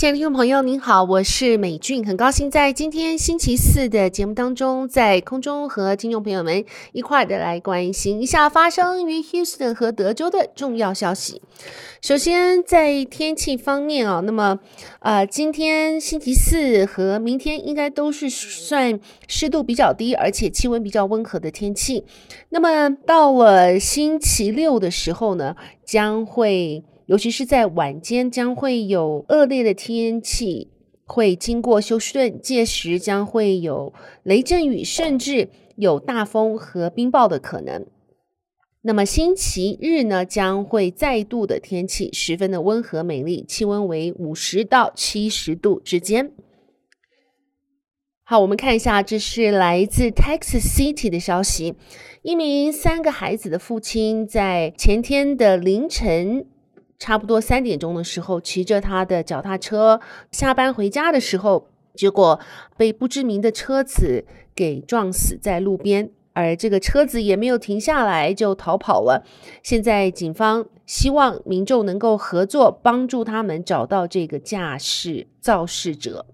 亲爱的听众朋友，您好，我是美俊，很高兴在今天星期四的节目当中，在空中和听众朋友们一块的来关心一下发生于 Houston 和德州的重要消息。首先，在天气方面啊，那么呃，今天星期四和明天应该都是算湿度比较低，而且气温比较温和的天气。那么到了星期六的时候呢，将会。尤其是在晚间，将会有恶劣的天气会经过休斯顿，届时将会有雷阵雨，甚至有大风和冰雹的可能。那么星期日呢，将会再度的天气十分的温和美丽，气温为五十到七十度之间。好，我们看一下，这是来自 Texas City 的消息，一名三个孩子的父亲在前天的凌晨。差不多三点钟的时候，骑着他的脚踏车下班回家的时候，结果被不知名的车子给撞死在路边，而这个车子也没有停下来就逃跑了。现在警方希望民众能够合作，帮助他们找到这个驾驶肇事者。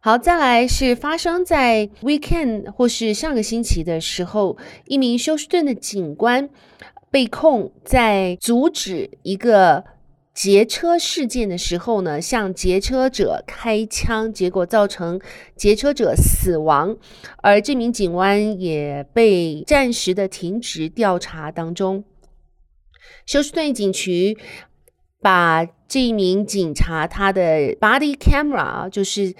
好，再来是发生在 weekend 或是上个星期的时候，一名休斯顿的警官。被控在阻止一个劫车事件的时候呢，向劫车者开枪，结果造成劫车者死亡，而这名警官也被暂时的停职调查当中。休斯顿警局把这名警察他的 body camera，就是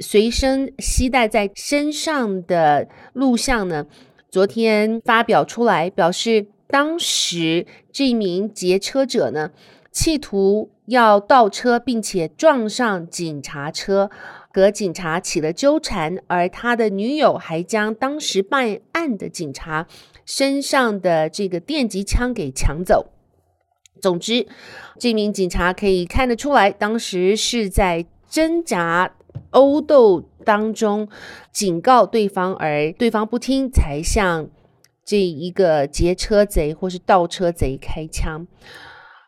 随身携带在身上的录像呢，昨天发表出来，表示。当时这名劫车者呢，企图要倒车，并且撞上警察车，和警察起了纠缠，而他的女友还将当时办案的警察身上的这个电击枪给抢走。总之，这名警察可以看得出来，当时是在挣扎殴斗当中警告对方，而对方不听，才向。这一个劫车贼或是盗车贼开枪，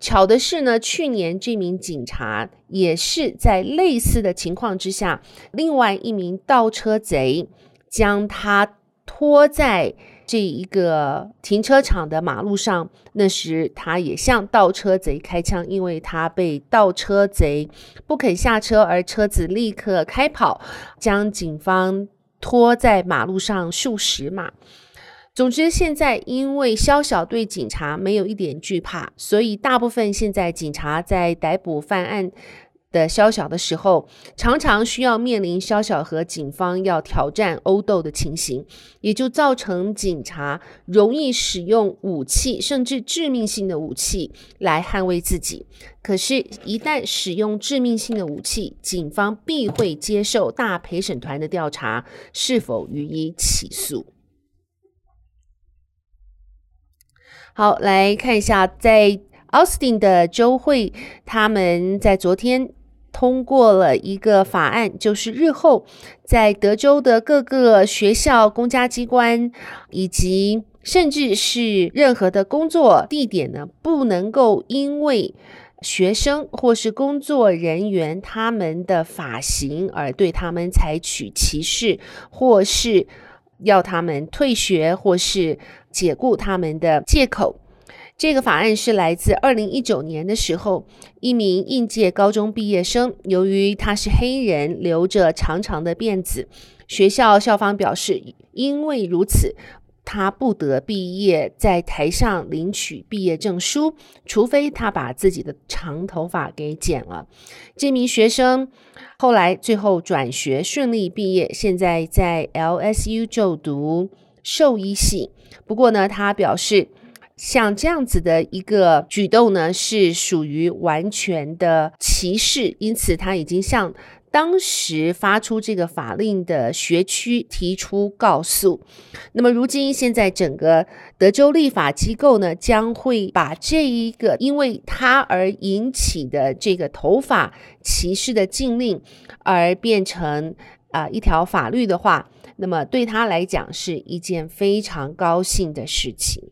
巧的是呢，去年这名警察也是在类似的情况之下，另外一名盗车贼将他拖在这一个停车场的马路上，那时他也向盗车贼开枪，因为他被盗车贼不肯下车，而车子立刻开跑，将警方拖在马路上数十码。总之，现在因为肖小对警察没有一点惧怕，所以大部分现在警察在逮捕犯案的肖小的时候，常常需要面临肖小和警方要挑战殴斗的情形，也就造成警察容易使用武器，甚至致命性的武器来捍卫自己。可是，一旦使用致命性的武器，警方必会接受大陪审团的调查，是否予以起诉。好，来看一下，在奥斯汀的州会，他们在昨天通过了一个法案，就是日后在德州的各个学校、公家机关，以及甚至是任何的工作地点呢，不能够因为学生或是工作人员他们的发型而对他们采取歧视，或是要他们退学，或是。解雇他们的借口，这个法案是来自二零一九年的时候，一名应届高中毕业生，由于他是黑人，留着长长的辫子，学校校方表示，因为如此，他不得毕业，在台上领取毕业证书，除非他把自己的长头发给剪了。这名学生后来最后转学，顺利毕业，现在在 LSU 就读。兽医系，不过呢，他表示，像这样子的一个举动呢，是属于完全的歧视，因此他已经向当时发出这个法令的学区提出告诉。那么，如今现在整个德州立法机构呢，将会把这一个因为他而引起的这个头发歧视的禁令，而变成啊、一条法律的话，那么对他来讲是一件非常高兴的事情。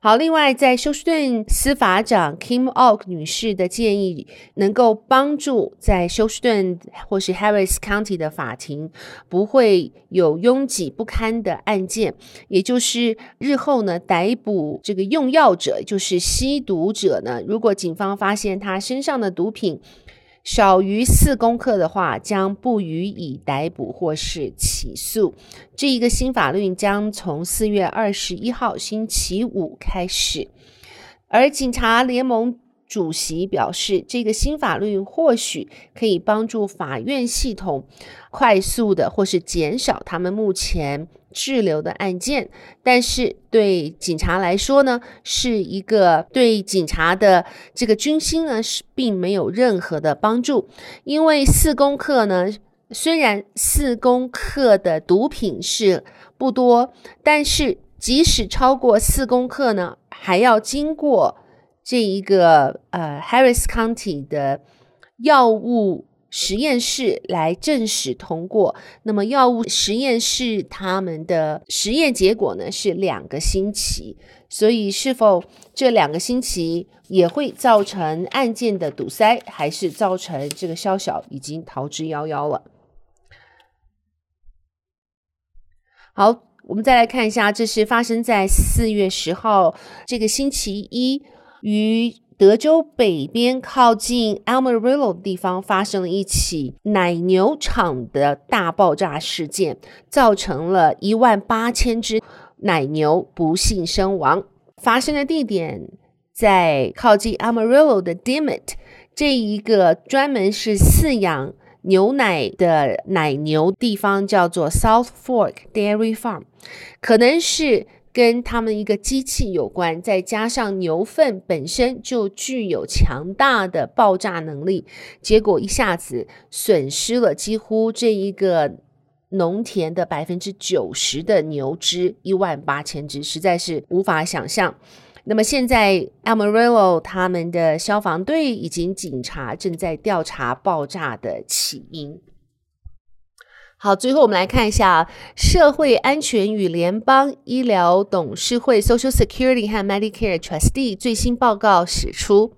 好，另外，在休斯顿司法长 Kim Ogg 女士的建议，能够帮助在休斯顿或是 Harris County 的法庭不会有拥挤不堪的案件，也就是日后呢，逮捕这个用药者，就是吸毒者呢，如果警方发现他身上的毒品，少于四公克的话，将不予以逮捕或是起诉。这一个新法律将从四月二十一号星期五开始。而警察联盟主席表示，这个新法律或许可以帮助法院系统快速的或是减少他们目前滞留的案件，但是对警察来说呢，是一个对警察的这个军心呢是并没有任何的帮助，因为四公克呢，虽然四公克的毒品是不多，但是即使超过四公克呢，还要经过这一个呃 Harris County 的药物。实验室来证实通过，那么药物实验室他们的实验结果呢是两个星期，所以是否这两个星期也会造成案件的堵塞，还是造成这个肖小已经逃之夭夭了？好，我们再来看一下，这是发生在四月十号这个星期一于。德州北边靠近 Amarillo 的地方发生了一起奶牛场的大爆炸事件，造成了一万八千只奶牛不幸身亡。发生的地点在靠近 Amarillo 的 Dimmit，这一个专门是饲养牛奶的奶牛地方，叫做 South Fork Dairy Farm，可能是。跟他们一个机器有关，再加上牛粪本身就具有强大的爆炸能力，结果一下子损失了几乎这一个农田的百分之九十的牛只，一万八千只，实在是无法想象。那么现在 Amarillo 他们的消防队以及警察正在调查爆炸的起因。好，最后我们来看一下社会安全与联邦医疗董事会 （Social Security 和 Medicare Trustee） 最新报告指出，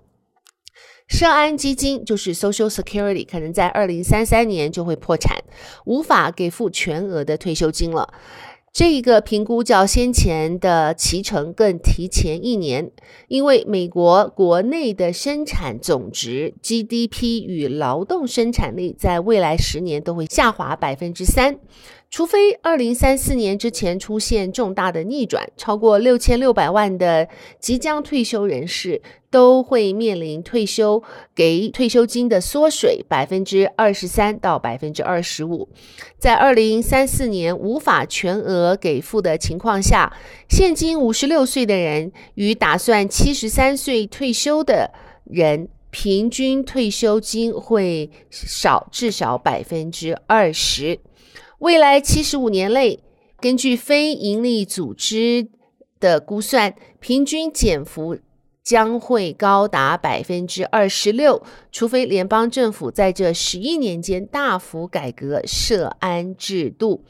社安基金就是 Social Security 可能在二零三三年就会破产，无法给付全额的退休金了。这一个评估较先前的期程更提前一年，因为美国国内的生产总值 GDP 与劳动生产力在未来十年都会下滑百分之三。除非二零三四年之前出现重大的逆转，超过六千六百万的即将退休人士都会面临退休给退休金的缩水百分之二十三到百分之二十五。在二零三四年无法全额给付的情况下，现今五十六岁的人与打算七十三岁退休的人平均退休金会少至少百分之二十。未来七十五年内，根据非营利组织的估算，平均减幅将会高达百分之二十六，除非联邦政府在这十一年间大幅改革涉安制度，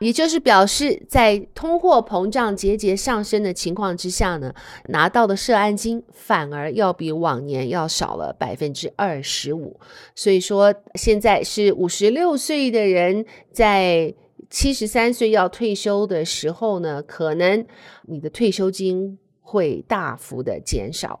也就是表示，在通货膨胀节节上升的情况之下呢，拿到的社安金反而要比往年要少了百分之二十五。所以说，现在是五十六岁的人在七十三岁要退休的时候呢，可能你的退休金会大幅的减少。